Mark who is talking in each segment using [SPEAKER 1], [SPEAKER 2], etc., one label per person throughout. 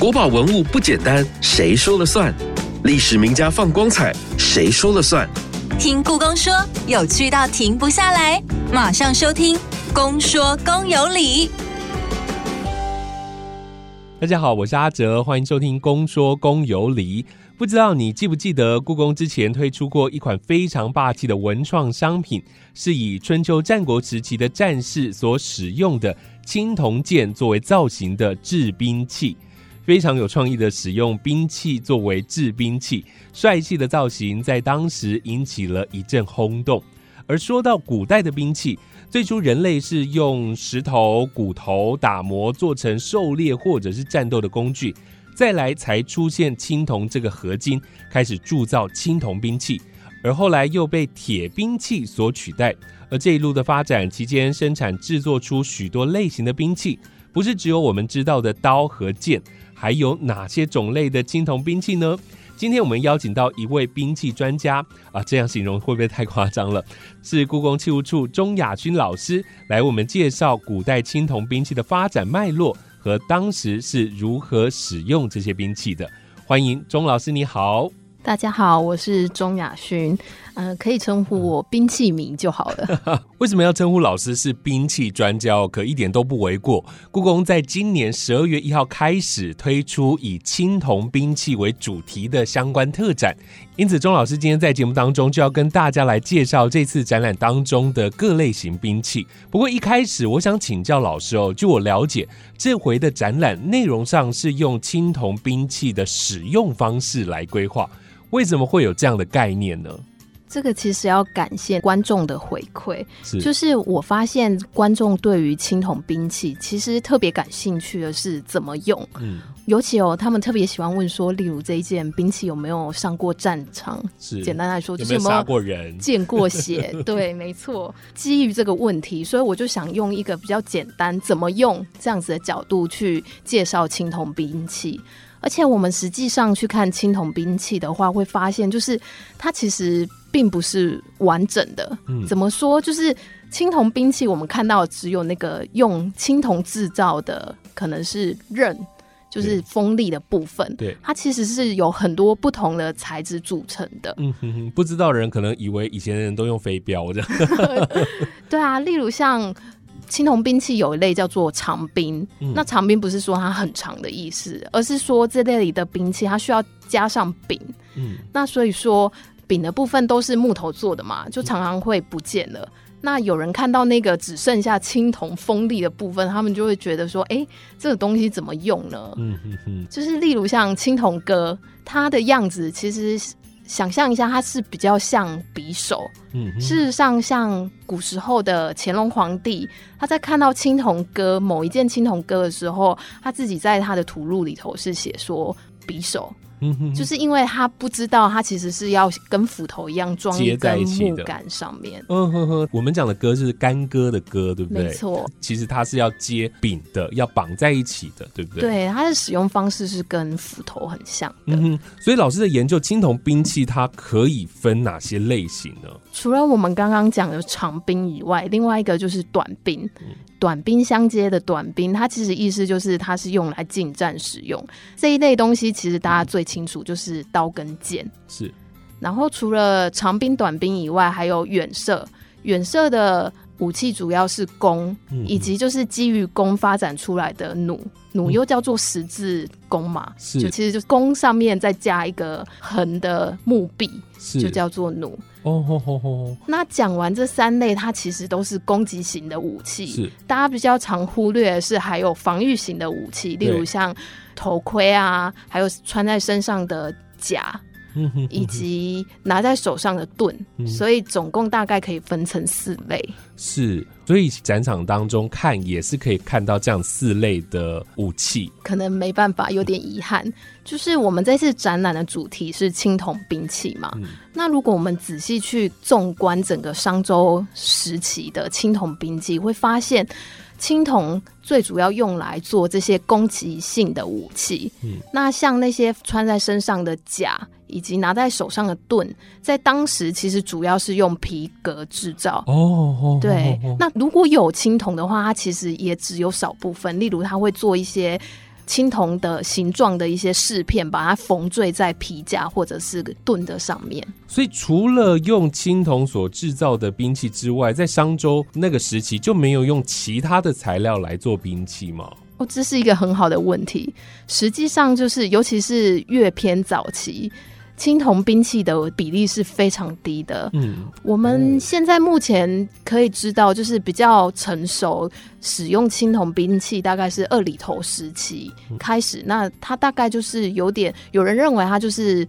[SPEAKER 1] 国宝文物不简单，谁说了算？历史名家放光彩，谁说了算？
[SPEAKER 2] 听故宫说，有趣到停不下来，马上收听《公说公有理》。
[SPEAKER 3] 大家好，我是阿哲，欢迎收听《公说公有理》。不知道你记不记得，故宫之前推出过一款非常霸气的文创商品，是以春秋战国时期的战士所使用的青铜剑作为造型的制兵器。非常有创意的使用兵器作为制兵器，帅气的造型在当时引起了一阵轰动。而说到古代的兵器，最初人类是用石头、骨头打磨做成狩猎或者是战斗的工具，再来才出现青铜这个合金，开始铸造青铜兵器，而后来又被铁兵器所取代。而这一路的发展期间，生产制作出许多类型的兵器，不是只有我们知道的刀和剑。还有哪些种类的青铜兵器呢？今天我们邀请到一位兵器专家啊，这样形容会不会太夸张了？是故宫器物处钟雅勋老师来我们介绍古代青铜兵器的发展脉络和当时是如何使用这些兵器的。欢迎钟老师，你好。
[SPEAKER 4] 大家好，我是钟雅勋，嗯，可以称呼我兵器迷就好了。
[SPEAKER 3] 为什么要称呼老师是兵器专家？可一点都不为过。故宫在今年十二月一号开始推出以青铜兵器为主题的相关特展，因此钟老师今天在节目当中就要跟大家来介绍这次展览当中的各类型兵器。不过一开始我想请教老师哦，据我了解，这回的展览内容上是用青铜兵器的使用方式来规划。为什么会有这样的概念呢？
[SPEAKER 4] 这个其实要感谢观众的回馈，就是我发现观众对于青铜兵器其实特别感兴趣的是怎么用，嗯，尤其哦，他们特别喜欢问说，例如这一件兵器有没有上过战场？
[SPEAKER 3] 是
[SPEAKER 4] 简单来说，
[SPEAKER 3] 就是有没有杀过人、
[SPEAKER 4] 见过血？对，没错。基于这个问题，所以我就想用一个比较简单、怎么用这样子的角度去介绍青铜兵器。而且我们实际上去看青铜兵器的话，会发现就是它其实并不是完整的。嗯，怎么说？就是青铜兵器，我们看到只有那个用青铜制造的，可能是刃，就是锋利的部分。
[SPEAKER 3] 对，
[SPEAKER 4] 它其实是有很多不同的材质组成的。
[SPEAKER 3] 嗯哼哼，不知道的人可能以为以前的人都用飞镖这样。
[SPEAKER 4] 对啊，例如像。青铜兵器有一类叫做长兵，那长兵不是说它很长的意思，而是说这类里的兵器它需要加上柄。嗯，那所以说柄的部分都是木头做的嘛，就常常会不见了。那有人看到那个只剩下青铜锋利的部分，他们就会觉得说：“哎，这个东西怎么用呢？”嗯哼哼，就是例如像青铜戈，它的样子其实。想象一下，它是比较像匕首。嗯，事实上，像古时候的乾隆皇帝，他在看到青铜戈某一件青铜戈的时候，他自己在他的图录里头是写说匕首。嗯，就是因为他不知道，他其实是要跟斧头一样装在木杆上面。
[SPEAKER 3] 嗯哼哼，我们讲的歌是干戈的戈，对不对？
[SPEAKER 4] 没错，
[SPEAKER 3] 其实它是要接柄的，要绑在一起的，对不对？
[SPEAKER 4] 对，它的使用方式是跟斧头很像的。嗯
[SPEAKER 3] 哼，所以老师的研究，青铜兵器它可以分哪些类型呢？
[SPEAKER 4] 除了我们刚刚讲的长兵以外，另外一个就是短兵。短兵相接的短兵，它其实意思就是它是用来近战使用这一类东西。其实大家最清楚就是刀跟剑。
[SPEAKER 3] 是。
[SPEAKER 4] 然后除了长兵、短兵以外，还有远射。远射的武器主要是弓，以及就是基于弓发展出来的弩。弩又叫做十字弓嘛，就其实就是弓上面再加一个横的木臂，就叫做弩。哦吼吼吼！那讲完这三类，它其实都是攻击型的武器。
[SPEAKER 3] 是，
[SPEAKER 4] 大家比较常忽略的是还有防御型的武器，例如像头盔啊，还有穿在身上的甲。以及拿在手上的盾，所以总共大概可以分成四类。
[SPEAKER 3] 是，所以展场当中看也是可以看到这样四类的武器。
[SPEAKER 4] 可能没办法，有点遗憾，就是我们这次展览的主题是青铜兵器嘛。那如果我们仔细去纵观整个商周时期的青铜兵器，会发现。青铜最主要用来做这些攻击性的武器。嗯，那像那些穿在身上的甲，以及拿在手上的盾，在当时其实主要是用皮革制造。哦，对。那如果有青铜的话，它其实也只有少部分，例如它会做一些青铜的形状的一些饰片，把它缝缀在皮夹或者是盾的上面。
[SPEAKER 3] 所以，除了用青铜所制造的兵器之外，在商周那个时期就没有用其他的材料来做兵器吗？
[SPEAKER 4] 哦，这是一个很好的问题。实际上，就是尤其是越偏早期。青铜兵器的比例是非常低的。嗯，我们现在目前可以知道，就是比较成熟使用青铜兵器，大概是二里头时期开始。那它大概就是有点，有人认为它就是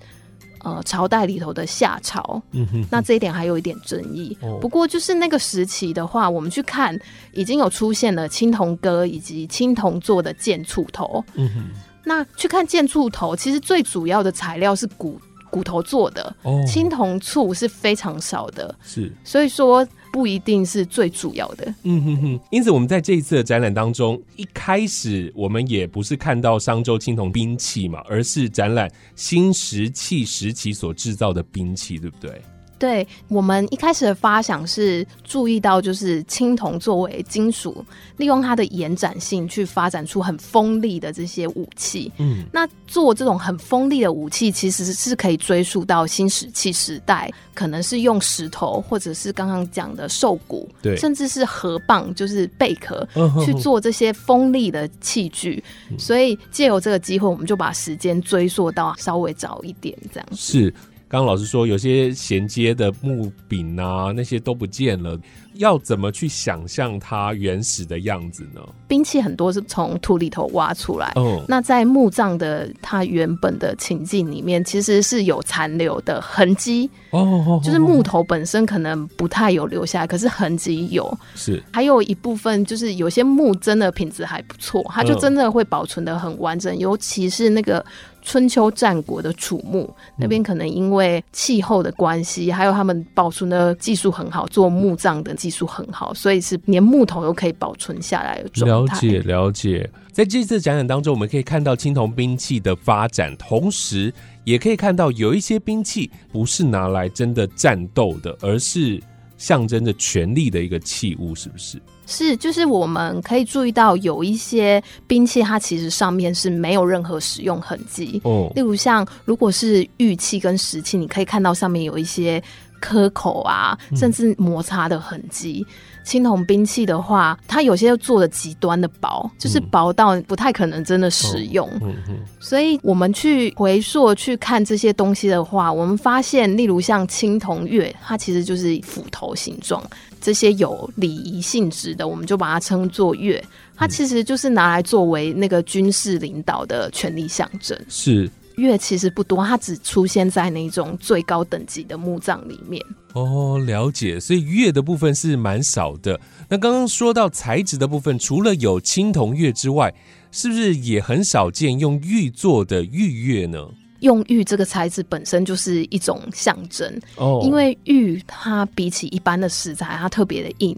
[SPEAKER 4] 呃朝代里头的夏朝。嗯哼，那这一点还有一点争议。不过就是那个时期的话，我们去看已经有出现了青铜戈以及青铜做的剑簇头。嗯哼，那去看剑簇头，其实最主要的材料是骨。骨头做的青铜醋是非常少的，
[SPEAKER 3] 是，
[SPEAKER 4] 所以说不一定是最主要的。嗯
[SPEAKER 3] 哼哼。因此，我们在这一次的展览当中，一开始我们也不是看到商周青铜兵器嘛，而是展览新石器时期所制造的兵器，对不对？
[SPEAKER 4] 对我们一开始的发想是注意到，就是青铜作为金属，利用它的延展性去发展出很锋利的这些武器。嗯，那做这种很锋利的武器，其实是可以追溯到新石器时代，可能是用石头，或者是刚刚讲的兽骨，
[SPEAKER 3] 对，
[SPEAKER 4] 甚至是河蚌，就是贝壳去做这些锋利的器具。所以借由这个机会，我们就把时间追溯到稍微早一点，这样
[SPEAKER 3] 是。刚刚老师说，有些衔接的木柄啊，那些都不见了。要怎么去想象它原始的样子呢？
[SPEAKER 4] 兵器很多是从土里头挖出来，哦，那在墓葬的它原本的情境里面，其实是有残留的痕迹。哦，就是木头本身可能不太有留下来，可是痕迹有。
[SPEAKER 3] 是，
[SPEAKER 4] 还有一部分就是有些木真的品质还不错，它就真的会保存的很完整，尤其是那个。春秋战国的楚墓那边，可能因为气候的关系，还有他们保存的技术很好，做墓葬的技术很好，所以是连木头都可以保存下来的
[SPEAKER 3] 状态。了解了解，在这次展览当中，我们可以看到青铜兵器的发展，同时也可以看到有一些兵器不是拿来真的战斗的，而是象征着权力的一个器物，是不是？
[SPEAKER 4] 是，就是我们可以注意到有一些兵器，它其实上面是没有任何使用痕迹。哦，例如像如果是玉器跟石器，你可以看到上面有一些磕口啊，甚至摩擦的痕迹。青铜兵器的话，它有些做的极端的薄，就是薄到不太可能真的使用。嗯所以我们去回溯去看这些东西的话，我们发现，例如像青铜钺，它其实就是斧头形状。这些有礼仪性质的，我们就把它称作钺。它其实就是拿来作为那个军事领导的权力象征。
[SPEAKER 3] 是
[SPEAKER 4] 钺其实不多，它只出现在那种最高等级的墓葬里面。
[SPEAKER 3] 哦，了解。所以乐的部分是蛮少的。那刚刚说到材质的部分，除了有青铜乐之外，是不是也很少见用玉做的玉月呢？
[SPEAKER 4] 用玉这个材质本身就是一种象征，哦，因为玉它比起一般的石材，它特别的硬，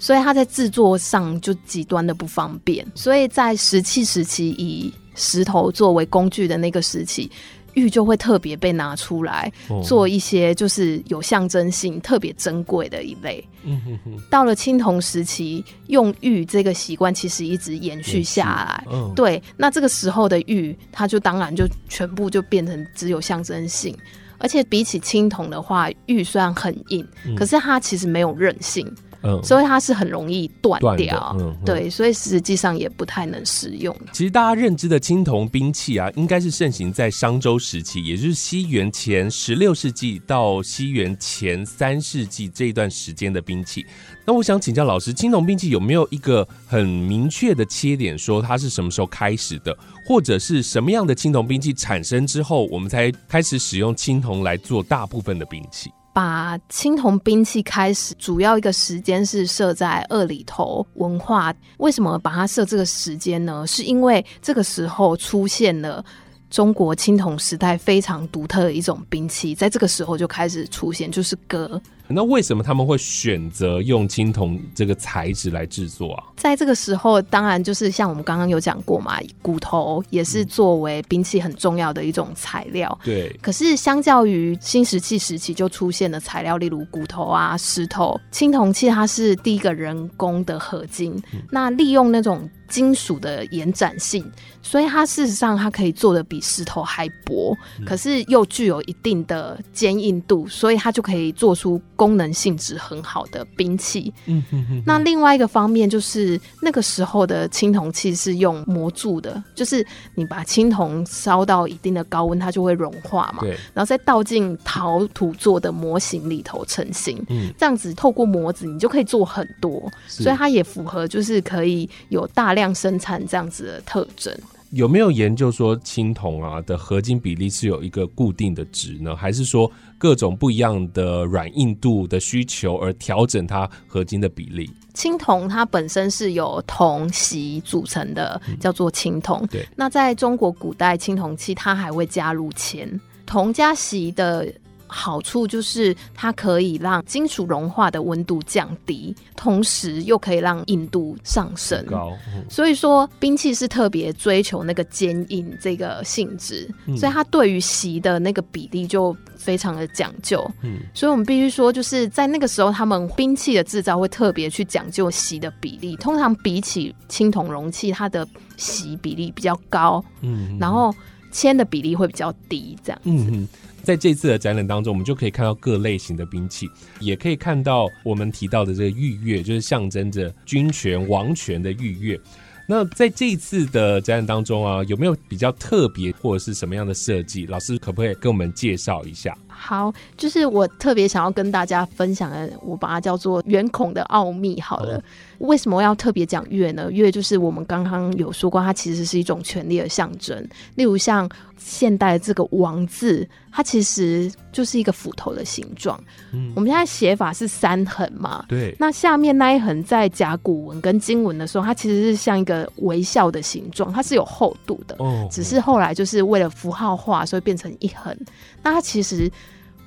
[SPEAKER 4] 所以它在制作上就极端的不方便。所以在石器时期，以石头作为工具的那个时期。玉就会特别被拿出来做一些，就是有象征性、特别珍贵的一类。到了青铜时期，用玉这个习惯其实一直延续下来。对，那这个时候的玉，它就当然就全部就变成只有象征性，而且比起青铜的话，玉虽然很硬，可是它其实没有韧性。所以它是很容易断掉，对，所以实际上也不太能使用。
[SPEAKER 3] 其实大家认知的青铜兵器啊，应该是盛行在商周时期，也就是西元前十六世纪到西元前三世纪这一段时间的兵器。那我想请教老师，青铜兵器有没有一个很明确的切点，说它是什么时候开始的，或者是什么样的青铜兵器产生之后，我们才开始使用青铜来做大部分的兵器？
[SPEAKER 4] 把青铜兵器开始，主要一个时间是设在二里头文化。为什么把它设这个时间呢？是因为这个时候出现了中国青铜时代非常独特的一种兵器，在这个时候就开始出现，就是戈。
[SPEAKER 3] 那为什么他们会选择用青铜这个材质来制作啊？
[SPEAKER 4] 在这个时候，当然就是像我们刚刚有讲过嘛，骨头也是作为兵器很重要的一种材料。
[SPEAKER 3] 对。
[SPEAKER 4] 可是相较于新石器时期就出现的材料，例如骨头啊、石头，青铜器它是第一个人工的合金，那利用那种。金属的延展性，所以它事实上它可以做的比石头还薄，可是又具有一定的坚硬度，所以它就可以做出功能性质很好的兵器。嗯哼哼。那另外一个方面就是那个时候的青铜器是用模铸的，就是你把青铜烧到一定的高温，它就会融化嘛。
[SPEAKER 3] 对。
[SPEAKER 4] 然后再倒进陶土做的模型里头成型。嗯。这样子透过模子，你就可以做很多，所以它也符合就是可以有大。量生产这样子的特征，
[SPEAKER 3] 有没有研究说青铜啊的合金比例是有一个固定的值呢？还是说各种不一样的软硬度的需求而调整它合金的比例？
[SPEAKER 4] 青铜它本身是由铜、锡组成的，叫做青铜。
[SPEAKER 3] 对，
[SPEAKER 4] 那在中国古代青铜器，它还会加入铅，铜加锡的。好处就是它可以让金属融化的温度降低，同时又可以让硬度上升。
[SPEAKER 3] 高，
[SPEAKER 4] 所以说兵器是特别追求那个坚硬这个性质，所以它对于席的那个比例就非常的讲究。嗯，所以我们必须说，就是在那个时候，他们兵器的制造会特别去讲究席的比例。通常比起青铜容器，它的席比例比较高，嗯，然后铅的比例会比较低，这样子。
[SPEAKER 3] 在这次的展览当中，我们就可以看到各类型的兵器，也可以看到我们提到的这个玉钺，就是象征着军权、王权的玉钺。那在这一次的展览当中啊，有没有比较特别或者是什么样的设计？老师可不可以跟我们介绍一下？
[SPEAKER 4] 好，就是我特别想要跟大家分享的，我把它叫做圆孔的奥秘。好了。为什么要特别讲月呢？月就是我们刚刚有说过，它其实是一种权力的象征。例如像现代这个王字，它其实就是一个斧头的形状。嗯，我们现在写法是三横嘛？
[SPEAKER 3] 对。
[SPEAKER 4] 那下面那一横在甲骨文跟金文的时候，它其实是像一个微笑的形状，它是有厚度的。哦。只是后来就是为了符号化，所以变成一横。那它其实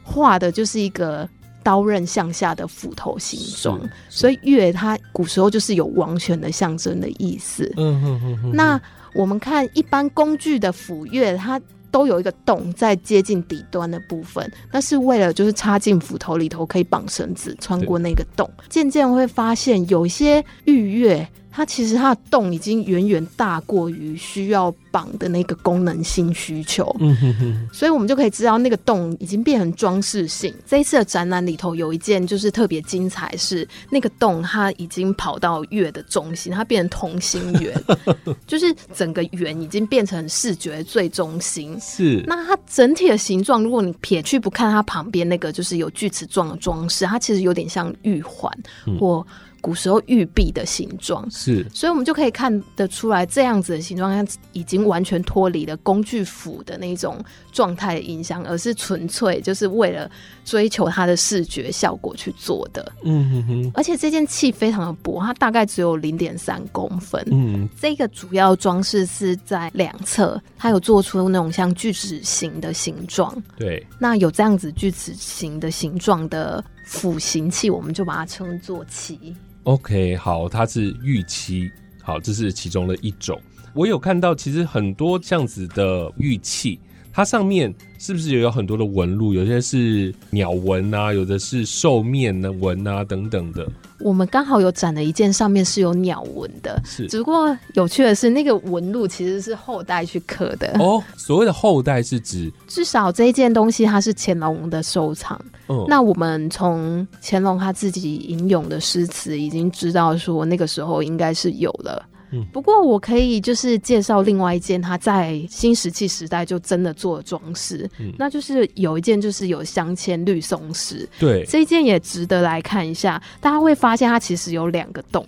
[SPEAKER 4] 画的就是一个。刀刃向下的斧头形状，所以月它古时候就是有王权的象征的意思。嗯嗯嗯。那我们看一般工具的斧钺，它都有一个洞在接近底端的部分，那是为了就是插进斧头里头可以绑绳子，穿过那个洞。渐渐会发现有些玉钺。它其实它的洞已经远远大过于需要绑的那个功能性需求，嗯哼哼，所以我们就可以知道那个洞已经变成装饰性。这一次的展览里头有一件就是特别精彩，是那个洞它已经跑到月的中心，它变成同心圆，就是整个圆已经变成视觉最中心。
[SPEAKER 3] 是，
[SPEAKER 4] 那它整体的形状，如果你撇去不看它旁边那个就是有锯齿状的装饰，它其实有点像玉环或。古时候玉璧的形状
[SPEAKER 3] 是，
[SPEAKER 4] 所以我们就可以看得出来，这样子的形状它已经完全脱离了工具斧的那种状态的影响，而是纯粹就是为了追求它的视觉效果去做的。嗯哼哼。而且这件器非常的薄，它大概只有零点三公分。嗯。这个主要装饰是在两侧，它有做出那种像锯齿形的形状。
[SPEAKER 3] 对。
[SPEAKER 4] 那有这样子锯齿形的形状的斧形器，我们就把它称作器。
[SPEAKER 3] OK，好，它是玉漆，好，这是其中的一种。我有看到，其实很多这样子的玉器，它上面是不是也有很多的纹路？有些是鸟纹啊，有的是兽面的纹啊，等等的。
[SPEAKER 4] 我们刚好有展了一件，上面是有鸟纹的，
[SPEAKER 3] 是。
[SPEAKER 4] 只不过有趣的是，那个纹路其实是后代去刻的。
[SPEAKER 3] 哦，所谓的后代是指
[SPEAKER 4] 至少这一件东西它是乾隆的收藏。嗯，那我们从乾隆他自己吟咏的诗词已经知道说，那个时候应该是有了。不过我可以就是介绍另外一件，他在新石器时代就真的做装饰，那就是有一件就是有镶嵌绿松石，
[SPEAKER 3] 对，
[SPEAKER 4] 这一件也值得来看一下。大家会发现它其实有两个洞。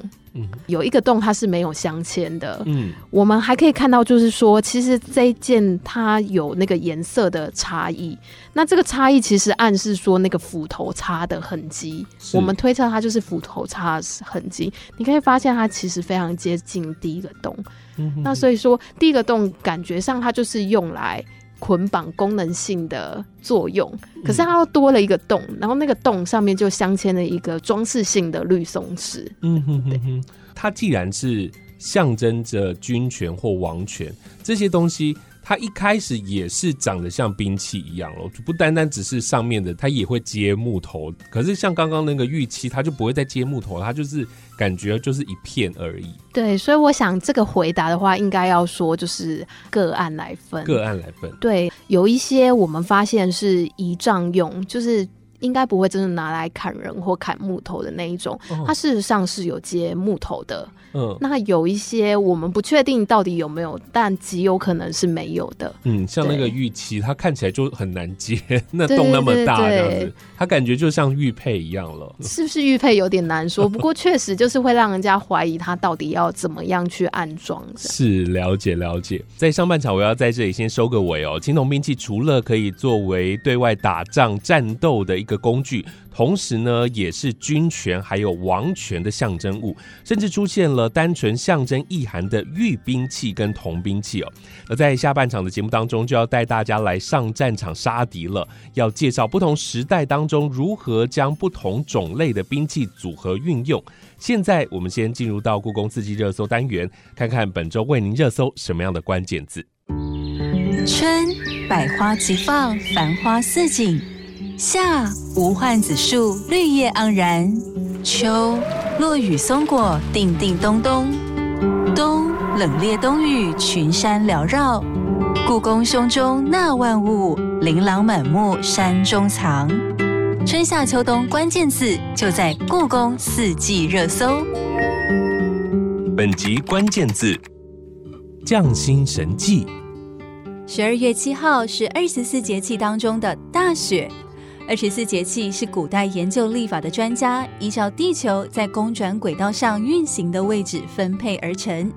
[SPEAKER 4] 有一个洞它是没有镶嵌的，嗯，我们还可以看到，就是说，其实这一件它有那个颜色的差异，那这个差异其实暗示说那个斧头擦的痕迹，我们推测它就是斧头擦痕迹。你可以发现它其实非常接近第一个洞，那所以说第一个洞感觉上它就是用来捆绑功能性的作用，可是它又多了一个洞，然后那个洞上面就镶嵌了一个装饰性的绿松石。嗯哼
[SPEAKER 3] 哼哼，它既然是象征着军权或王权这些东西。它一开始也是长得像兵器一样咯，不单单只是上面的，它也会接木头。可是像刚刚那个玉器，它就不会再接木头，它就是感觉就是一片而已。
[SPEAKER 4] 对，所以我想这个回答的话，应该要说就是个案来分，
[SPEAKER 3] 个案来分。
[SPEAKER 4] 对，有一些我们发现是仪仗用，就是应该不会真的拿来砍人或砍木头的那一种，它事实上是有接木头的。嗯，那有一些我们不确定到底有没有，但极有可能是没有的。
[SPEAKER 3] 嗯，像那个玉器，它看起来就很难接，那洞那么大这样子，它感觉就像玉佩一样了。
[SPEAKER 4] 是不是玉佩有点难说？不过确实就是会让人家怀疑它到底要怎么样去安装。
[SPEAKER 3] 是了解了解。在上半场，我要在这里先收个尾哦。青铜兵器除了可以作为对外打仗战斗的一个工具。同时呢，也是军权还有王权的象征物，甚至出现了单纯象征意涵的玉兵器跟铜兵器哦。而在下半场的节目当中，就要带大家来上战场杀敌了，要介绍不同时代当中如何将不同种类的兵器组合运用。现在我们先进入到故宫四季热搜单元，看看本周为您热搜什么样的关键字。
[SPEAKER 2] 春，百花齐放，繁花似锦。夏无患子树绿叶盎然，秋落雨松果叮叮咚咚，冬冷冽冬雨群山缭绕。故宫胸中纳万物，琳琅满目山中藏。春夏秋冬关键字就在故宫四季热搜。
[SPEAKER 3] 本集关键字：匠心神迹。
[SPEAKER 2] 十二月七号是二十四节气当中的大雪。二十四节气是古代研究历法的专家依照地球在公转轨道上运行的位置分配而成。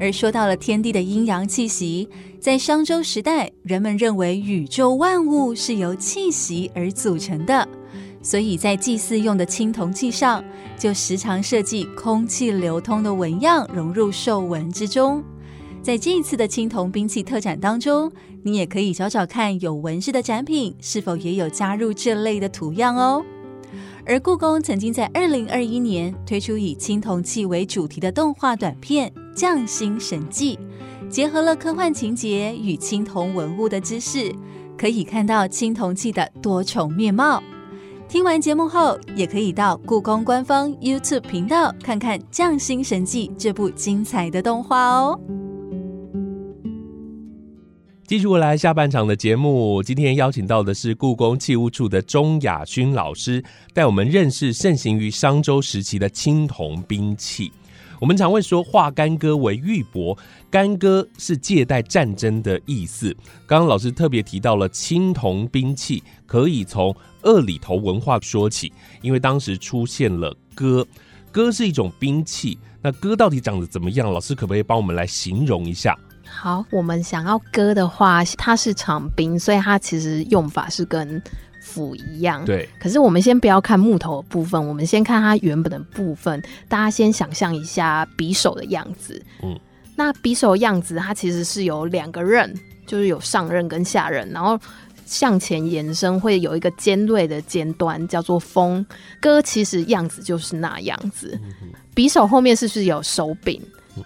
[SPEAKER 2] 而说到了天地的阴阳气息，在商周时代，人们认为宇宙万物是由气息而组成的，所以在祭祀用的青铜器上，就时常设计空气流通的纹样融入兽纹之中。在这一次的青铜兵器特展当中，你也可以找找看有纹饰的展品是否也有加入这类的图样哦。而故宫曾经在二零二一年推出以青铜器为主题的动画短片《匠心神迹》，结合了科幻情节与青铜文物的知识，可以看到青铜器的多重面貌。听完节目后，也可以到故宫官方 YouTube 频道看看《匠心神迹》这部精彩的动画哦。
[SPEAKER 3] 继续回来下半场的节目，今天邀请到的是故宫器物处的钟雅勋老师，带我们认识盛行于商周时期的青铜兵器。我们常会说化干戈为玉帛，干戈是借代战争的意思。刚刚老师特别提到了青铜兵器，可以从二里头文化说起，因为当时出现了戈，戈是一种兵器。那戈到底长得怎么样？老师可不可以帮我们来形容一下？
[SPEAKER 4] 好，我们想要割的话，它是长柄，所以它其实用法是跟斧一样。
[SPEAKER 3] 对。
[SPEAKER 4] 可是我们先不要看木头的部分，我们先看它原本的部分。大家先想象一下匕首的样子。嗯。那匕首的样子，它其实是有两个刃，就是有上刃跟下刃，然后向前延伸会有一个尖锐的尖端，叫做锋。割其实样子就是那样子。匕首后面是不是有手柄？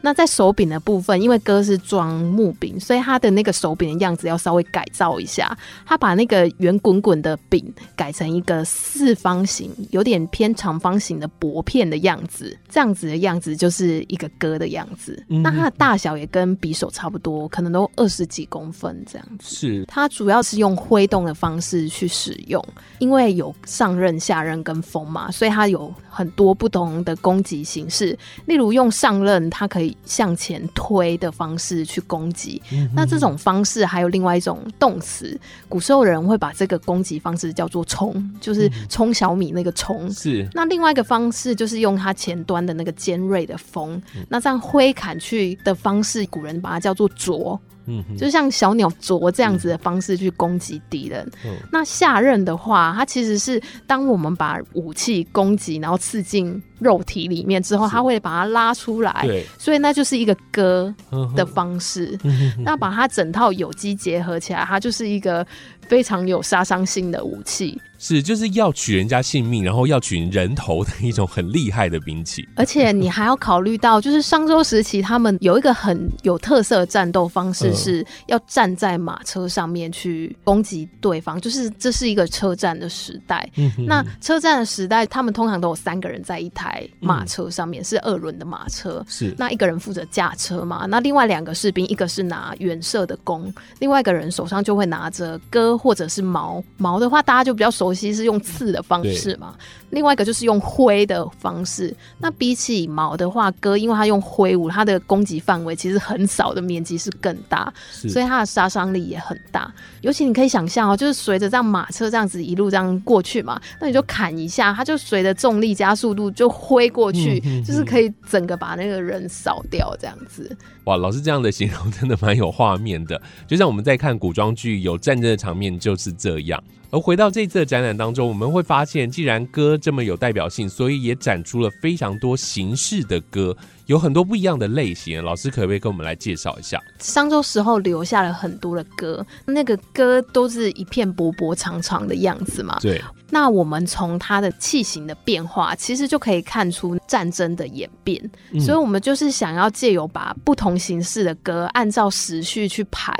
[SPEAKER 4] 那在手柄的部分，因为哥是装木柄，所以他的那个手柄的样子要稍微改造一下。他把那个圆滚滚的柄改成一个四方形，有点偏长方形的薄片的样子，这样子的样子就是一个哥的样子。那它的大小也跟匕首差不多，可能都二十几公分这样子。
[SPEAKER 3] 是
[SPEAKER 4] 它主要是用挥动的方式去使用，因为有上刃、下刃跟锋嘛，所以它有很多不同的攻击形式。例如用上刃，它可以向前推的方式去攻击，那这种方式还有另外一种动词，古时候人会把这个攻击方式叫做冲，就是冲小米那个冲。
[SPEAKER 3] 是。
[SPEAKER 4] 那另外一个方式就是用它前端的那个尖锐的锋，那这样挥砍去的方式，古人把它叫做啄。嗯，就像小鸟啄这样子的方式去攻击敌人。那下刃的话，它其实是当我们把武器攻击，然后刺进肉体里面之后，它会把它拉出来。
[SPEAKER 3] 对，
[SPEAKER 4] 所以那就是一个割的方式。那把它整套有机结合起来，它就是一个非常有杀伤性的武器。
[SPEAKER 3] 是，就是要取人家性命，然后要取人头的一种很厉害的兵器。
[SPEAKER 4] 而且你还要考虑到，就是商周时期，他们有一个很有特色的战斗方式，是要站在马车上面去攻击对方。就是这是一个车站的时代。那车站的时代，他们通常都有三个人在一台马车上面，是二轮的马车。
[SPEAKER 3] 是，
[SPEAKER 4] 那一个人负责驾车嘛？那另外两个士兵，一个是拿远射的弓，另外一个人手上就会拿着戈或者是矛。矛的话，大家就比较熟。其实是用刺的方式嘛，另外一个就是用挥的方式。那比起矛的话，戈因为它用挥舞，它的攻击范围其实很少的面积是更大，所以它的杀伤力也很大。尤其你可以想象哦，就是随着这样马车这样子一路这样过去嘛，那你就砍一下，它就随着重力加速度就挥过去，就是可以整个把那个人扫掉这样子。
[SPEAKER 3] 哇，老师这样的形容真的蛮有画面的，就像我们在看古装剧有战争的场面就是这样。而回到这次的展览当中，我们会发现，既然歌这么有代表性，所以也展出了非常多形式的歌。有很多不一样的类型，老师可不可以跟我们来介绍一下？
[SPEAKER 4] 商周时候留下了很多的歌，那个歌都是一片薄薄长长的样子嘛。
[SPEAKER 3] 对。
[SPEAKER 4] 那我们从它的器型的变化，其实就可以看出战争的演变。所以，我们就是想要借由把不同形式的歌按照时序去排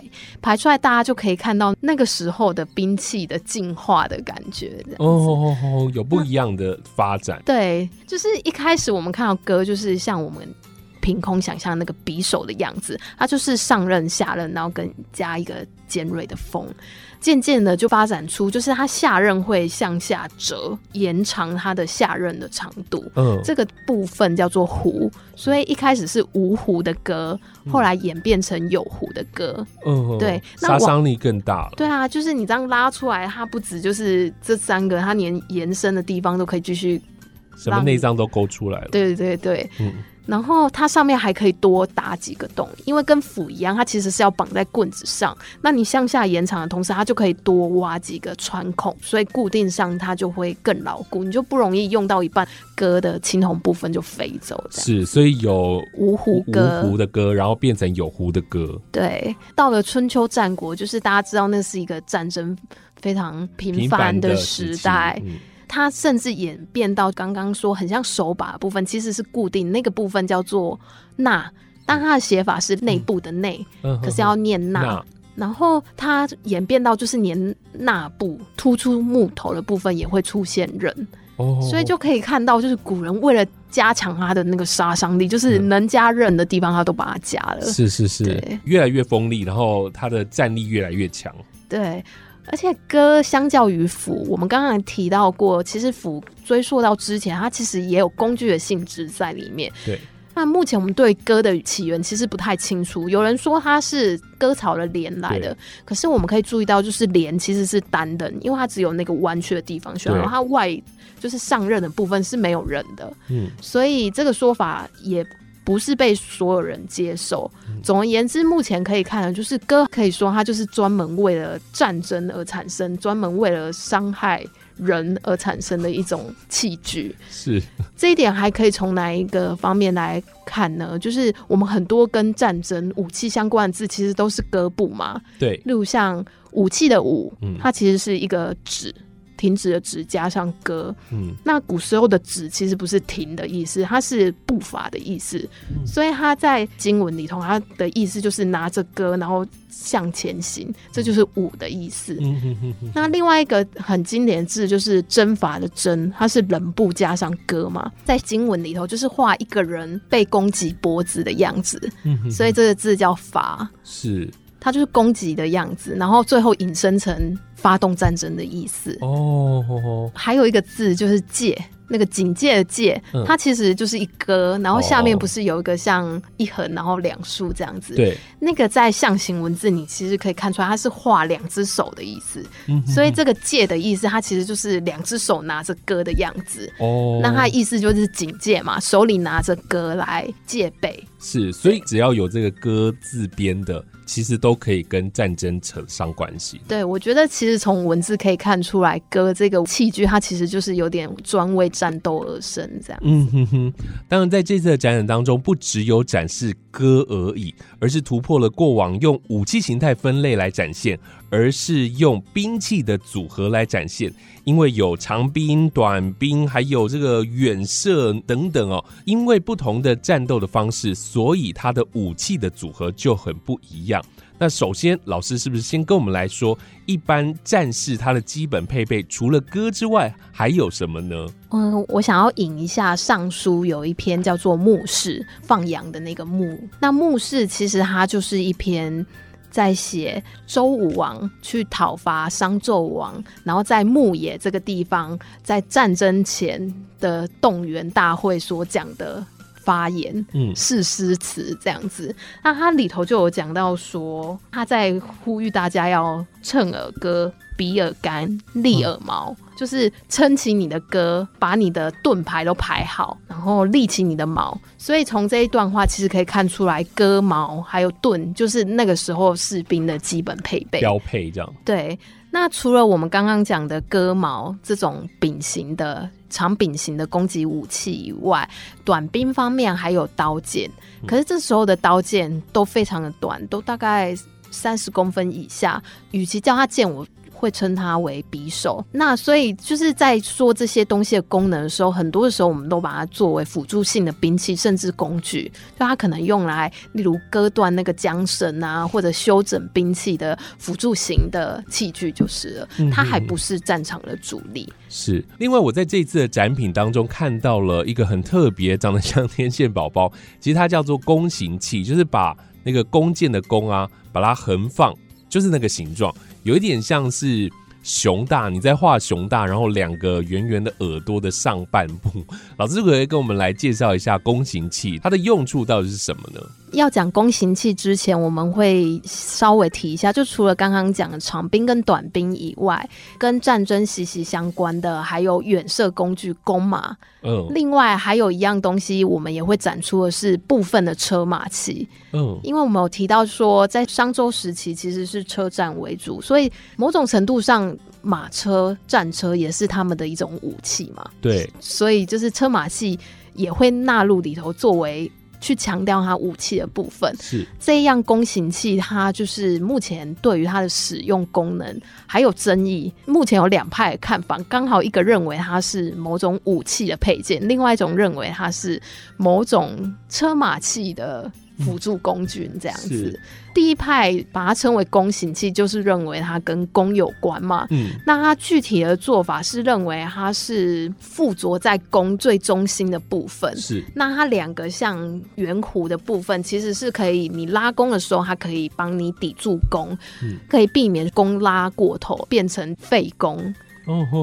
[SPEAKER 4] 排出来，大家就可以看到那个时候的兵器的进化的感觉。哦哦
[SPEAKER 3] 哦，有不一样的发展。
[SPEAKER 4] 对，就是一开始我们看到歌，就是像我们。凭空想象那个匕首的样子，它就是上刃下刃，然后跟加一个尖锐的锋，渐渐的就发展出，就是它下刃会向下折，延长它的下刃的长度。嗯，这个部分叫做弧，所以一开始是无弧的歌，后来演变成有弧的歌。嗯，对，
[SPEAKER 3] 杀伤力更大了。
[SPEAKER 4] 对啊，就是你这样拉出来，它不止就是这三个，它连延伸的地方都可以继续，
[SPEAKER 3] 什么内脏都勾出来了。
[SPEAKER 4] 对对对，嗯。然后它上面还可以多打几个洞，因为跟斧一样，它其实是要绑在棍子上。那你向下延长的同时，它就可以多挖几个穿孔，所以固定上它就会更牢固，你就不容易用到一半割的青铜部分就飞走。
[SPEAKER 3] 是，所以有
[SPEAKER 4] 无弧割
[SPEAKER 3] 无弧的歌，然后变成有弧的歌。
[SPEAKER 4] 对，到了春秋战国，就是大家知道那是一个战争非常频繁的时代。它甚至演变到刚刚说很像手把的部分，其实是固定那个部分叫做“那”，但它的写法是内部的“内”，可是要念“纳”。然后它演变到就是连那部突出木头的部分也会出现刃，所以就可以看到，就是古人为了加强它的那个杀伤力，就是能加刃的地方，他都把它加了。
[SPEAKER 3] 是是是，越来越锋利，然后它的战力越来越强。
[SPEAKER 4] 对。而且歌相较于斧，我们刚刚提到过，其实斧追溯到之前，它其实也有工具的性质在里面。
[SPEAKER 3] 对。
[SPEAKER 4] 那目前我们对歌的起源其实不太清楚，有人说它是割草的镰来的，可是我们可以注意到，就是镰其实是单的，因为它只有那个弯曲的地方需要，它外就是上刃的部分是没有刃的。嗯。所以这个说法也。不是被所有人接受。总而言之，目前可以看的就是歌，可以说它就是专门为了战争而产生，专门为了伤害人而产生的一种器具。
[SPEAKER 3] 是
[SPEAKER 4] 这一点还可以从哪一个方面来看呢？就是我们很多跟战争武器相关的字，其实都是歌部嘛。
[SPEAKER 3] 对，
[SPEAKER 4] 例如像武器的武，它其实是一个指。停止的止加上歌，嗯，那古时候的止其实不是停的意思，它是步伐的意思，所以它在经文里头，它的意思就是拿着歌然后向前行，这就是舞的意思。那另外一个很经典的字就是征伐的征，它是人步加上歌嘛，在经文里头就是画一个人被攻击脖子的样子，所以这个字叫伐，
[SPEAKER 3] 是。
[SPEAKER 4] 它就是攻击的样子，然后最后引申成发动战争的意思。哦，还有一个字就是戒。那个警戒的戒，它其实就是一割，然后下面不是有一个像一横，然后两竖这样子。
[SPEAKER 3] 对，
[SPEAKER 4] 那个在象形文字，你其实可以看出来，它是画两只手的意思。嗯，所以这个戒的意思，它其实就是两只手拿着戈的样子。哦，那它意思就是警戒嘛，手里拿着戈来戒备。
[SPEAKER 3] 是，所以只要有这个戈字边的。其实都可以跟战争扯上关系。
[SPEAKER 4] 对，我觉得其实从文字可以看出来，歌这个器具它其实就是有点专为战斗而生这样。嗯哼
[SPEAKER 3] 哼。当然，在这次的展览当中，不只有展示歌而已，而是突破了过往用武器形态分类来展现，而是用兵器的组合来展现。因为有长兵、短兵，还有这个远射等等哦。因为不同的战斗的方式，所以它的武器的组合就很不一样。那首先，老师是不是先跟我们来说，一般战士他的基本配备，除了戈之外，还有什么呢？
[SPEAKER 4] 嗯，我想要引一下《尚书》有一篇叫做《牧氏》，放羊的那个牧。那牧氏其实它就是一篇。在写周武王去讨伐商纣王，然后在牧野这个地方，在战争前的动员大会所讲的发言，嗯，是诗词这样子。那它里头就有讲到说，他在呼吁大家要趁耳歌。比尔干，立耳毛，就是撑起你的歌，把你的盾牌都排好，然后立起你的毛。所以从这一段话，其实可以看出来，歌、毛还有盾，就是那个时候士兵的基本配备
[SPEAKER 3] 标配。这样
[SPEAKER 4] 对。那除了我们刚刚讲的戈矛这种柄形的长柄形的攻击武器以外，短兵方面还有刀剑。可是这时候的刀剑都非常的短，都大概三十公分以下。与其叫它剑，我会称它为匕首，那所以就是在说这些东西的功能的时候，很多的时候我们都把它作为辅助性的兵器，甚至工具，就它可能用来，例如割断那个缰绳啊，或者修整兵器的辅助型的器具就是了。它还不是战场的主力。
[SPEAKER 3] 是。另外，我在这次的展品当中看到了一个很特别，长得像天线宝宝，其实它叫做弓形器，就是把那个弓箭的弓啊，把它横放，就是那个形状。有一点像是熊大，你在画熊大，然后两个圆圆的耳朵的上半部。老师可以跟我们来介绍一下弓形器，它的用处到底是什么呢？
[SPEAKER 4] 要讲弓形器之前，我们会稍微提一下，就除了刚刚讲的长兵跟短兵以外，跟战争息息相关的还有远射工具弓马。嗯，另外还有一样东西，我们也会展出的是部分的车马器。嗯，因为我们有提到说，在商周时期其实是车战为主，所以某种程度上，马车、战车也是他们的一种武器嘛。
[SPEAKER 3] 对，
[SPEAKER 4] 所以就是车马器也会纳入里头作为。去强调它武器的部分，
[SPEAKER 3] 是
[SPEAKER 4] 这样弓形器，它就是目前对于它的使用功能还有争议。目前有两派看法，刚好一个认为它是某种武器的配件，另外一种认为它是某种车马器的。辅助工具这样子，第一派把它称为弓形器，就是认为它跟弓有关嘛。嗯，那它具体的做法是认为它是附着在弓最中心的部分。
[SPEAKER 3] 是，
[SPEAKER 4] 那它两个像圆弧的部分，其实是可以你拉弓的时候，它可以帮你抵住弓，可以避免弓拉过头变成废弓。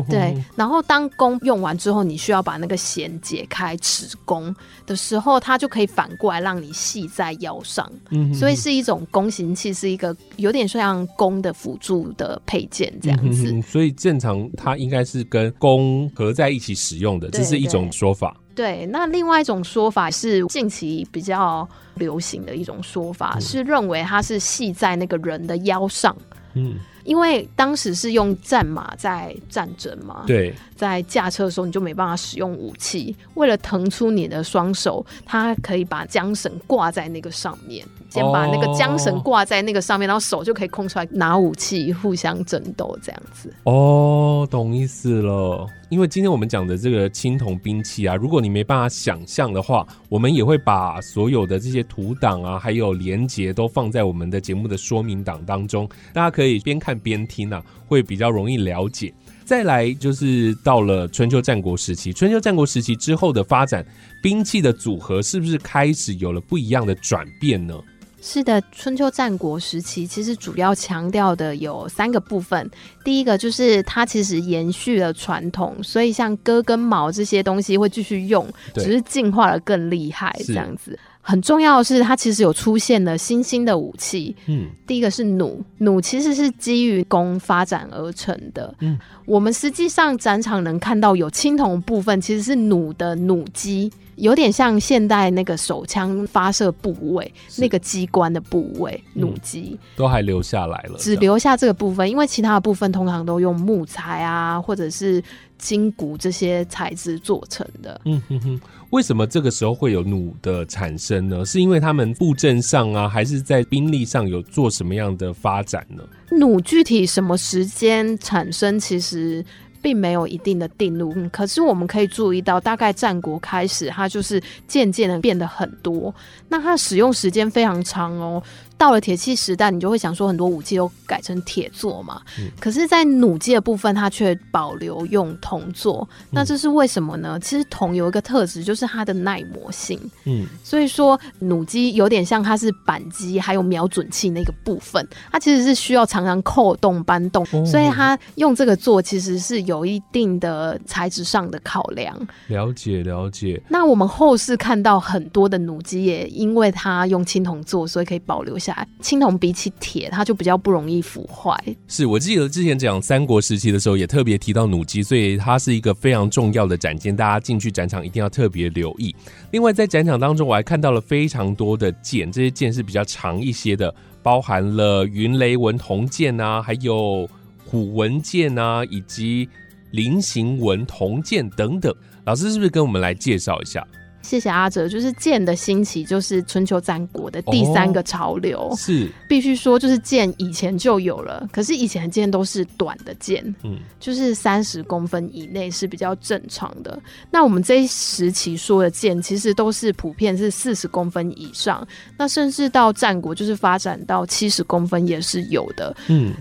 [SPEAKER 4] 对，然后当弓用完之后，你需要把那个弦解开持弓的时候，它就可以反过来让你系在腰上。嗯，所以是一种弓形器，是一个有点像弓的辅助的配件这样子。
[SPEAKER 3] 所以正常它应该是跟弓合在一起使用的，这是一种说法。
[SPEAKER 4] 对，那另外一种说法是近期比较流行的一种说法，是认为它是系在那个人的腰上。嗯。因为当时是用战马在战争嘛，
[SPEAKER 3] 对，
[SPEAKER 4] 在驾车的时候你就没办法使用武器。为了腾出你的双手，他可以把缰绳挂在那个上面，先把那个缰绳挂在那个上面，然后手就可以空出来拿武器，互相争斗这样子。
[SPEAKER 3] 哦，懂意思了。因为今天我们讲的这个青铜兵器啊，如果你没办法想象的话，我们也会把所有的这些图档啊，还有连接都放在我们的节目的说明档当中，大家可以边看边听啊，会比较容易了解。再来就是到了春秋战国时期，春秋战国时期之后的发展，兵器的组合是不是开始有了不一样的转变呢？
[SPEAKER 4] 是的，春秋战国时期其实主要强调的有三个部分。第一个就是它其实延续了传统，所以像戈跟矛这些东西会继续用，只是进化的更厉害这样子。很重要的是，它其实有出现了新兴的武器。嗯，第一个是弩，弩其实是基于弓发展而成的。嗯，我们实际上展场能看到有青铜部分，其实是弩的弩机。有点像现代那个手枪发射部位，那个机关的部位，弩机
[SPEAKER 3] 都还留下来了，
[SPEAKER 4] 只留下这个部分，因为其他的部分通常都用木材啊，或者是筋骨这些材质做成的。嗯
[SPEAKER 3] 哼哼，为什么这个时候会有弩的产生呢？是因为他们布阵上啊，还是在兵力上有做什么样的发展呢？
[SPEAKER 4] 弩具体什么时间产生，其实。并没有一定的定论，可是我们可以注意到，大概战国开始，它就是渐渐的变得很多，那它使用时间非常长哦。到了铁器时代，你就会想说很多武器都改成铁做嘛。可是，在弩机的部分，它却保留用铜做。那这是为什么呢？其实铜有一个特质，就是它的耐磨性。嗯，所以说弩机有点像它是扳机还有瞄准器那个部分，它其实是需要常常扣动扳动，所以它用这个做其实是有一定的材质上的考量。
[SPEAKER 3] 了解了解。
[SPEAKER 4] 那我们后世看到很多的弩机，也因为它用青铜做，所以可以保留下。青铜比起铁，它就比较不容易腐坏。
[SPEAKER 3] 是我记得之前讲三国时期的时候，也特别提到弩机，所以它是一个非常重要的展件，大家进去展场一定要特别留意。另外，在展场当中，我还看到了非常多的剑，这些剑是比较长一些的，包含了云雷纹铜剑啊，还有虎纹剑啊，以及菱形纹铜剑等等。老师是不是跟我们来介绍一下？
[SPEAKER 4] 谢谢阿哲，就是剑的兴起，就是春秋战国的第三个潮流。
[SPEAKER 3] 是，
[SPEAKER 4] 必须说，就是剑以前就有了，可是以前的剑都是短的剑，嗯，就是三十公分以内是比较正常的。那我们这一时期说的剑，其实都是普遍是四十公分以上，那甚至到战国，就是发展到七十公分也是有的，嗯。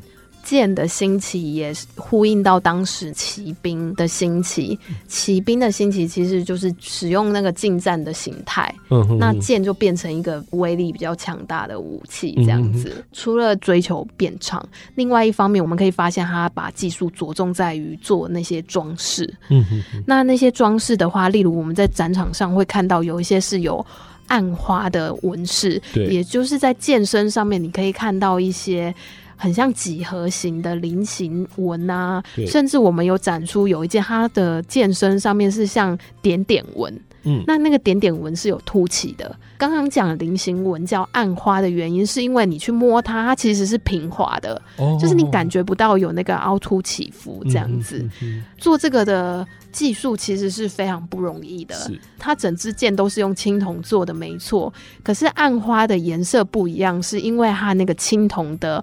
[SPEAKER 4] 剑的兴起也呼应到当时骑兵的兴起，骑兵的兴起其实就是使用那个近战的形态，那剑就变成一个威力比较强大的武器，这样子。除了追求变长，另外一方面我们可以发现，他把技术着重在于做那些装饰。嗯那那些装饰的话，例如我们在展场上会看到有一些是有暗花的纹饰，也就是在剑身上面你可以看到一些。很像几何形的菱形纹啊，甚至我们有展出有一件，它的剑身上面是像点点纹。嗯，那那个点点纹是有凸起的。刚刚讲菱形纹叫暗花的原因，是因为你去摸它，它其实是平滑的，就是你感觉不到有那个凹凸起伏这样子。做这个的技术其实是非常不容易的。它整支剑都是用青铜做的，没错。可是暗花的颜色不一样，是因为它那个青铜的。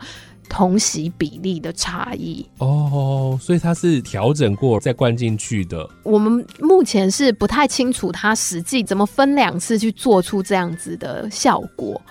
[SPEAKER 4] 同席比例的差异
[SPEAKER 3] 哦，所以它是调整过再灌进去的。
[SPEAKER 4] 我们目前是不太清楚它实际怎么分两次去做出这样子的效果。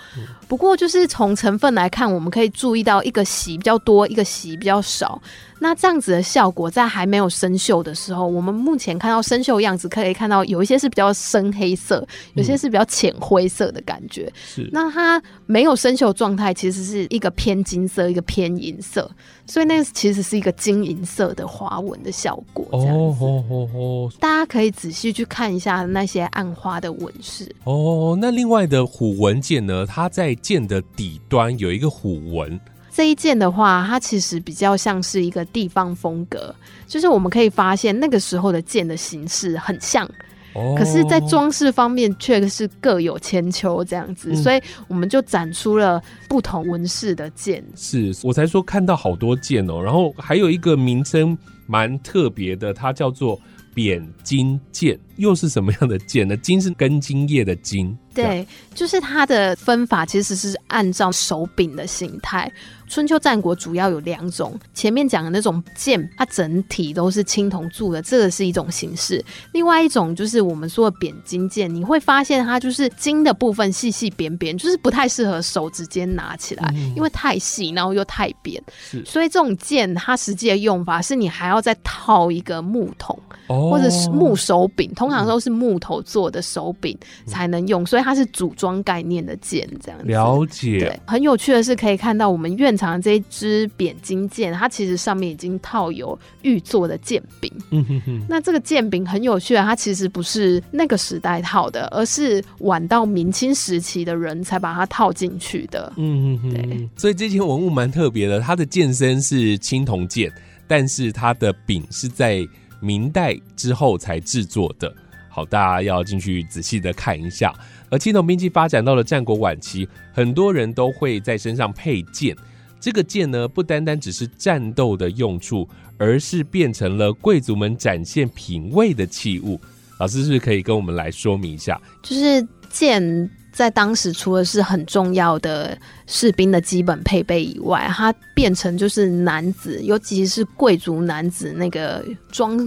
[SPEAKER 4] 不过就是从成分来看，我们可以注意到一个洗比较多，一个洗比较少。那这样子的效果，在还没有生锈的时候，我们目前看到生锈样子，可以看到有一些是比较深黑色，有些是比较浅灰色的感觉。
[SPEAKER 3] 是，
[SPEAKER 4] 那它没有生锈状态，其实是一个偏金色，一个偏银色，所以那其实是一个金银色的花纹的效果。哦哦哦哦，大家可以仔细去看一下那些暗花的纹饰。
[SPEAKER 3] 哦，那另外的虎纹剑呢？它在剑的底端有一个虎纹。
[SPEAKER 4] 这一件的话，它其实比较像是一个地方风格，就是我们可以发现那个时候的剑的形式很像，可是，在装饰方面却是各有千秋这样子，所以我们就展出了不同纹饰的剑。
[SPEAKER 3] 是我才说看到好多剑哦，然后还有一个名称蛮特别的，它叫做扁金剑，又是什么样的剑呢？金是根茎叶的茎。
[SPEAKER 4] 对，就是它的分法其实是按照手柄的形态。春秋战国主要有两种，前面讲的那种剑，它整体都是青铜铸的，这个是一种形式；另外一种就是我们说的扁金剑，你会发现它就是金的部分细细扁扁，就是不太适合手直接拿起来，因为太细，然后又太扁。所以这种剑它实际的用法是你还要再套一个木桶，或者是木手柄，通常都是木头做的手柄才能用，所以。它是组装概念的剑，这样子。
[SPEAKER 3] 了解。
[SPEAKER 4] 对，很有趣的是，可以看到我们院藏这一支扁金剑，它其实上面已经套有玉做的剑柄。嗯哼哼。那这个剑柄很有趣啊，它其实不是那个时代套的，而是晚到明清时期的人才把它套进去的。嗯
[SPEAKER 3] 哼哼。对，所以这件文物蛮特别的，它的剑身是青铜剑，但是它的柄是在明代之后才制作的。好，大家要进去仔细的看一下。而青铜兵器发展到了战国晚期，很多人都会在身上配剑。这个剑呢，不单单只是战斗的用处，而是变成了贵族们展现品味的器物。老师是不是可以跟我们来说明一下？
[SPEAKER 4] 就是剑在当时除了是很重要的士兵的基本配备以外，它变成就是男子，尤其是贵族男子那个装。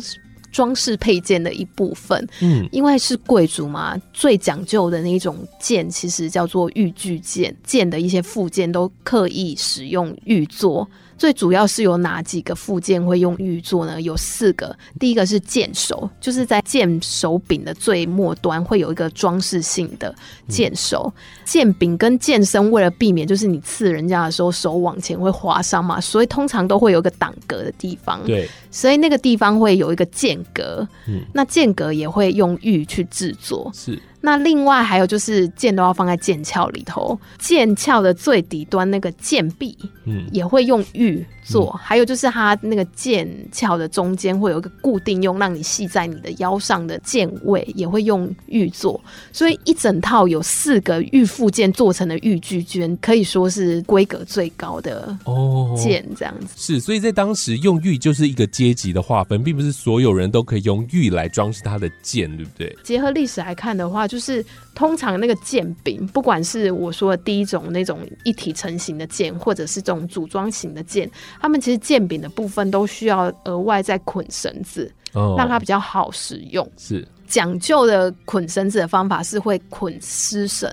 [SPEAKER 4] 装饰配件的一部分，嗯，因为是贵族嘛，最讲究的那种剑其实叫做玉具剑，剑的一些附件都刻意使用玉做。最主要是有哪几个附件会用玉做呢？有四个。第一个是剑手，就是在剑手柄的最末端会有一个装饰性的剑手。剑柄跟剑身为了避免就是你刺人家的时候手往前会划伤嘛，所以通常都会有一个挡格的地方。
[SPEAKER 3] 对，
[SPEAKER 4] 所以那个地方会有一个间隔。嗯，那间隔也会用玉去制作。
[SPEAKER 3] 是。
[SPEAKER 4] 那另外还有就是剑都要放在剑鞘里头，剑鞘的最底端那个剑壁，嗯，也会用玉做。还有就是它那个剑鞘的中间会有一个固定用，让你系在你的腰上的剑位，也会用玉做。所以一整套有四个玉附件做成的玉具绢，可以说是规格最高的哦剑这样子。
[SPEAKER 3] 是，所以在当时用玉就是一个阶级的划分，并不是所有人都可以用玉来装饰他的剑，对不对？
[SPEAKER 4] 结合历史来看的话，就。就是通常那个剑柄，不管是我说的第一种那种一体成型的剑，或者是这种组装型的剑，他们其实剑柄的部分都需要额外再捆绳子，让它比较好使用。
[SPEAKER 3] 是
[SPEAKER 4] 讲究的捆绳子的方法是会捆丝绳。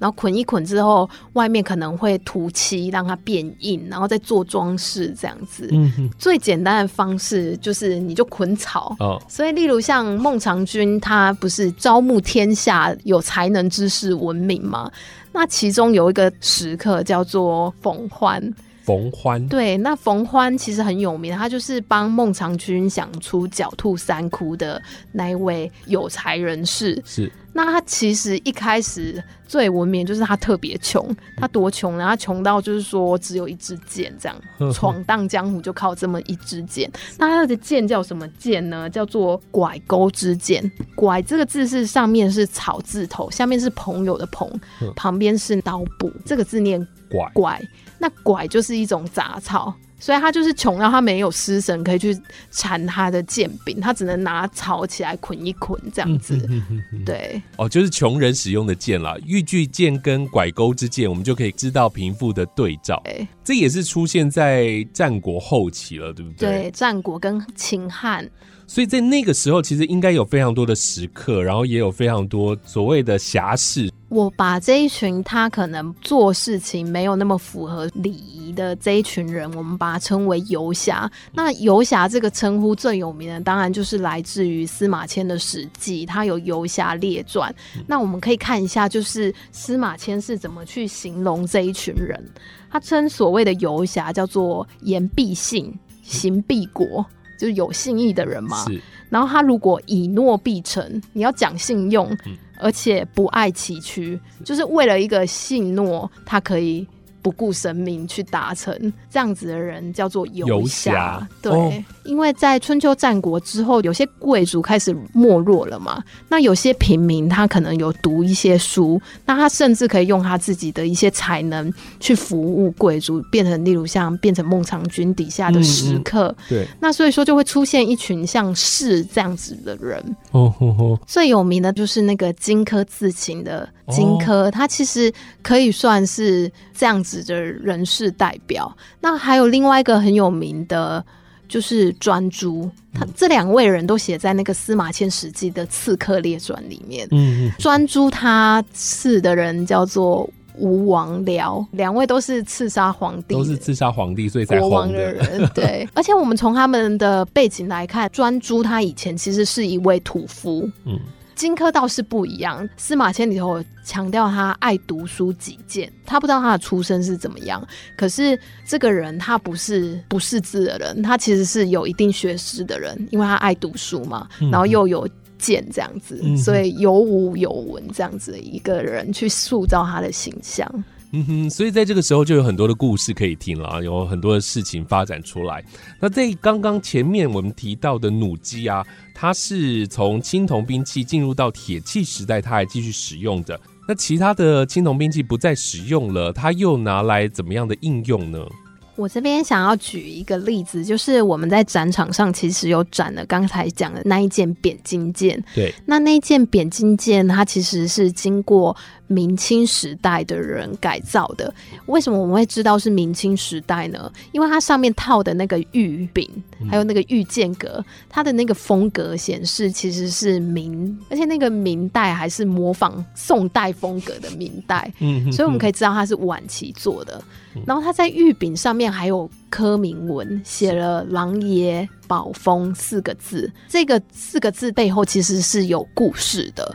[SPEAKER 4] 然后捆一捆之后，外面可能会涂漆，让它变硬，然后再做装饰这样子。嗯最简单的方式就是你就捆草。哦。所以，例如像孟尝君，他不是招募天下有才能之士闻名吗？那其中有一个时刻叫做冯欢。
[SPEAKER 3] 冯欢。
[SPEAKER 4] 对，那冯欢其实很有名，他就是帮孟尝君想出狡兔三窟的那一位有才人士。
[SPEAKER 3] 是。
[SPEAKER 4] 那他其实一开始最闻名就是他特别穷，他多穷呢？他穷到就是说只有一支箭，这样 闯荡江湖就靠这么一支箭。那他的箭叫什么箭呢？叫做拐钩之箭。拐这个字是上面是草字头，下面是朋友的朋，旁边是刀部，这个字念
[SPEAKER 3] 拐。
[SPEAKER 4] 拐，那拐就是一种杂草。所以他就是穷到他没有丝绳可以去缠他的剑柄，他只能拿草起来捆一捆这样子。对，
[SPEAKER 3] 哦，就是穷人使用的剑了。玉具剑跟拐钩之剑，我们就可以知道贫富的对照。这也是出现在战国后期了，对不对？
[SPEAKER 4] 对，战国跟秦汉。
[SPEAKER 3] 所以在那个时候，其实应该有非常多的时刻，然后也有非常多所谓的侠士。
[SPEAKER 4] 我把这一群他可能做事情没有那么符合礼仪的这一群人，我们把它称为游侠。那游侠这个称呼最有名的，当然就是来自于司马迁的《史记》，他有《游侠列传》。那我们可以看一下，就是司马迁是怎么去形容这一群人。他称所谓的游侠叫做言必信，行必果。就是有信义的人嘛，然后他如果以诺必成，你要讲信用，而且不爱崎岖，就是为了一个信诺，他可以。不顾生命去达成这样子的人叫做游侠，对，因为在春秋战国之后，有些贵族开始没落了嘛，那有些平民他可能有读一些书，那他甚至可以用他自己的一些才能去服务贵族，变成例如像变成孟尝君底下的食客，
[SPEAKER 3] 对，
[SPEAKER 4] 那所以说就会出现一群像士这样子的人，哦吼吼，最有名的就是那个荆轲刺秦的荆轲，他其实可以算是这样子。指的人事代表，那还有另外一个很有名的，就是专诸。他这两位人都写在那个司马迁《史记》的刺客列传里面。嗯嗯，专诸他刺的人叫做吴王僚，两位都是刺杀皇帝，
[SPEAKER 3] 都是刺杀皇帝，所以才
[SPEAKER 4] 王的人。对，而且我们从他们的背景来看，专诸他以前其实是一位屠夫。嗯。荆轲倒是不一样，司马迁里头强调他爱读书己见，他不知道他的出身是怎么样，可是这个人他不是不识字的人，他其实是有一定学识的人，因为他爱读书嘛，然后又有见这样子，所以有武有文这样子的一个人去塑造他的形象。
[SPEAKER 3] 嗯哼，所以在这个时候就有很多的故事可以听了，有很多的事情发展出来。那在刚刚前面我们提到的弩机啊，它是从青铜兵器进入到铁器时代，它还继续使用的。那其他的青铜兵器不再使用了，它又拿来怎么样的应用呢？
[SPEAKER 4] 我这边想要举一个例子，就是我们在展场上其实有展了刚才讲的那一件扁金剑。
[SPEAKER 3] 对，
[SPEAKER 4] 那那一件扁金剑，它其实是经过。明清时代的人改造的，为什么我们会知道是明清时代呢？因为它上面套的那个玉柄，还有那个玉剑格，它的那个风格显示其实是明，而且那个明代还是模仿宋代风格的明代，嗯，所以我们可以知道它是晚期做的。然后它在玉柄上面还有刻铭文，写了“狼爷宝峰”四个字，这个四个字背后其实是有故事的。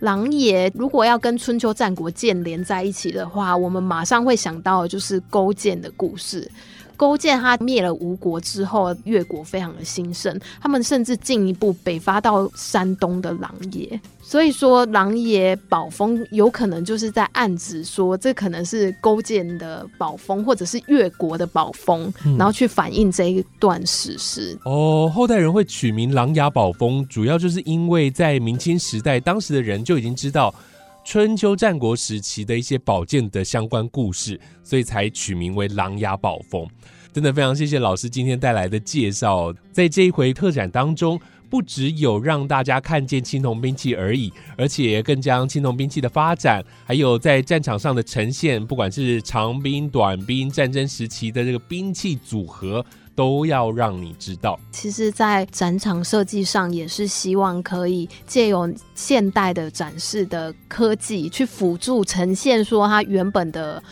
[SPEAKER 4] 狼爷如果要跟春秋战国剑连在一起的话，我们马上会想到就是勾践的故事。勾践他灭了吴国之后，越国非常的兴盛，他们甚至进一步北伐到山东的狼爷。所以说，狼爷宝峰有可能就是在暗指说，这可能是勾践的宝峰，或者是越国的宝峰，然后去反映这一段史实。
[SPEAKER 3] 哦，后代人会取名琅琊宝峰，主要就是因为在明清时代，当时的人就已经知道。春秋战国时期的一些宝剑的相关故事，所以才取名为琅琊宝峰。真的非常谢谢老师今天带来的介绍，在这一回特展当中，不只有让大家看见青铜兵器而已，而且更将青铜兵器的发展，还有在战场上的呈现，不管是长兵、短兵、战争时期的这个兵器组合。都要让你知道。
[SPEAKER 4] 其实，在展场设计上，也是希望可以借由现代的展示的科技，去辅助呈现说它原本的。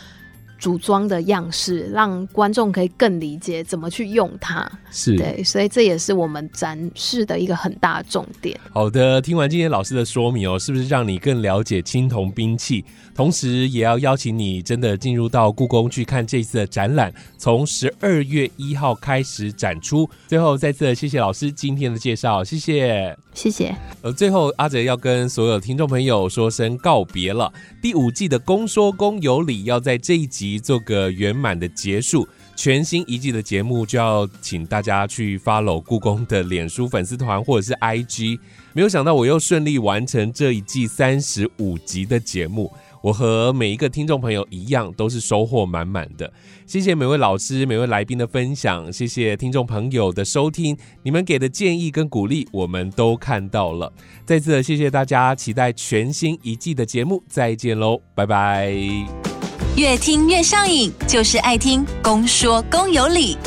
[SPEAKER 4] 组装的样式，让观众可以更理解怎么去用它。
[SPEAKER 3] 是
[SPEAKER 4] 对，所以这也是我们展示的一个很大重点。
[SPEAKER 3] 好的，听完今天老师的说明哦，是不是让你更了解青铜兵器？同时，也要邀请你真的进入到故宫去看这次的展览，从十二月一号开始展出。最后，再次谢谢老师今天的介绍，谢谢，
[SPEAKER 4] 谢谢。
[SPEAKER 3] 呃，最后阿哲要跟所有听众朋友说声告别了。第五季的《公说公有理》要在这一集。做个圆满的结束，全新一季的节目就要请大家去 follow 故宫的脸书粉丝团或者是 IG。没有想到我又顺利完成这一季三十五集的节目，我和每一个听众朋友一样，都是收获满满的。谢谢每位老师、每位来宾的分享，谢谢听众朋友的收听，你们给的建议跟鼓励，我们都看到了。再次谢谢大家，期待全新一季的节目，再见喽，拜拜。
[SPEAKER 2] 越听越上瘾，就是爱听公说公有理。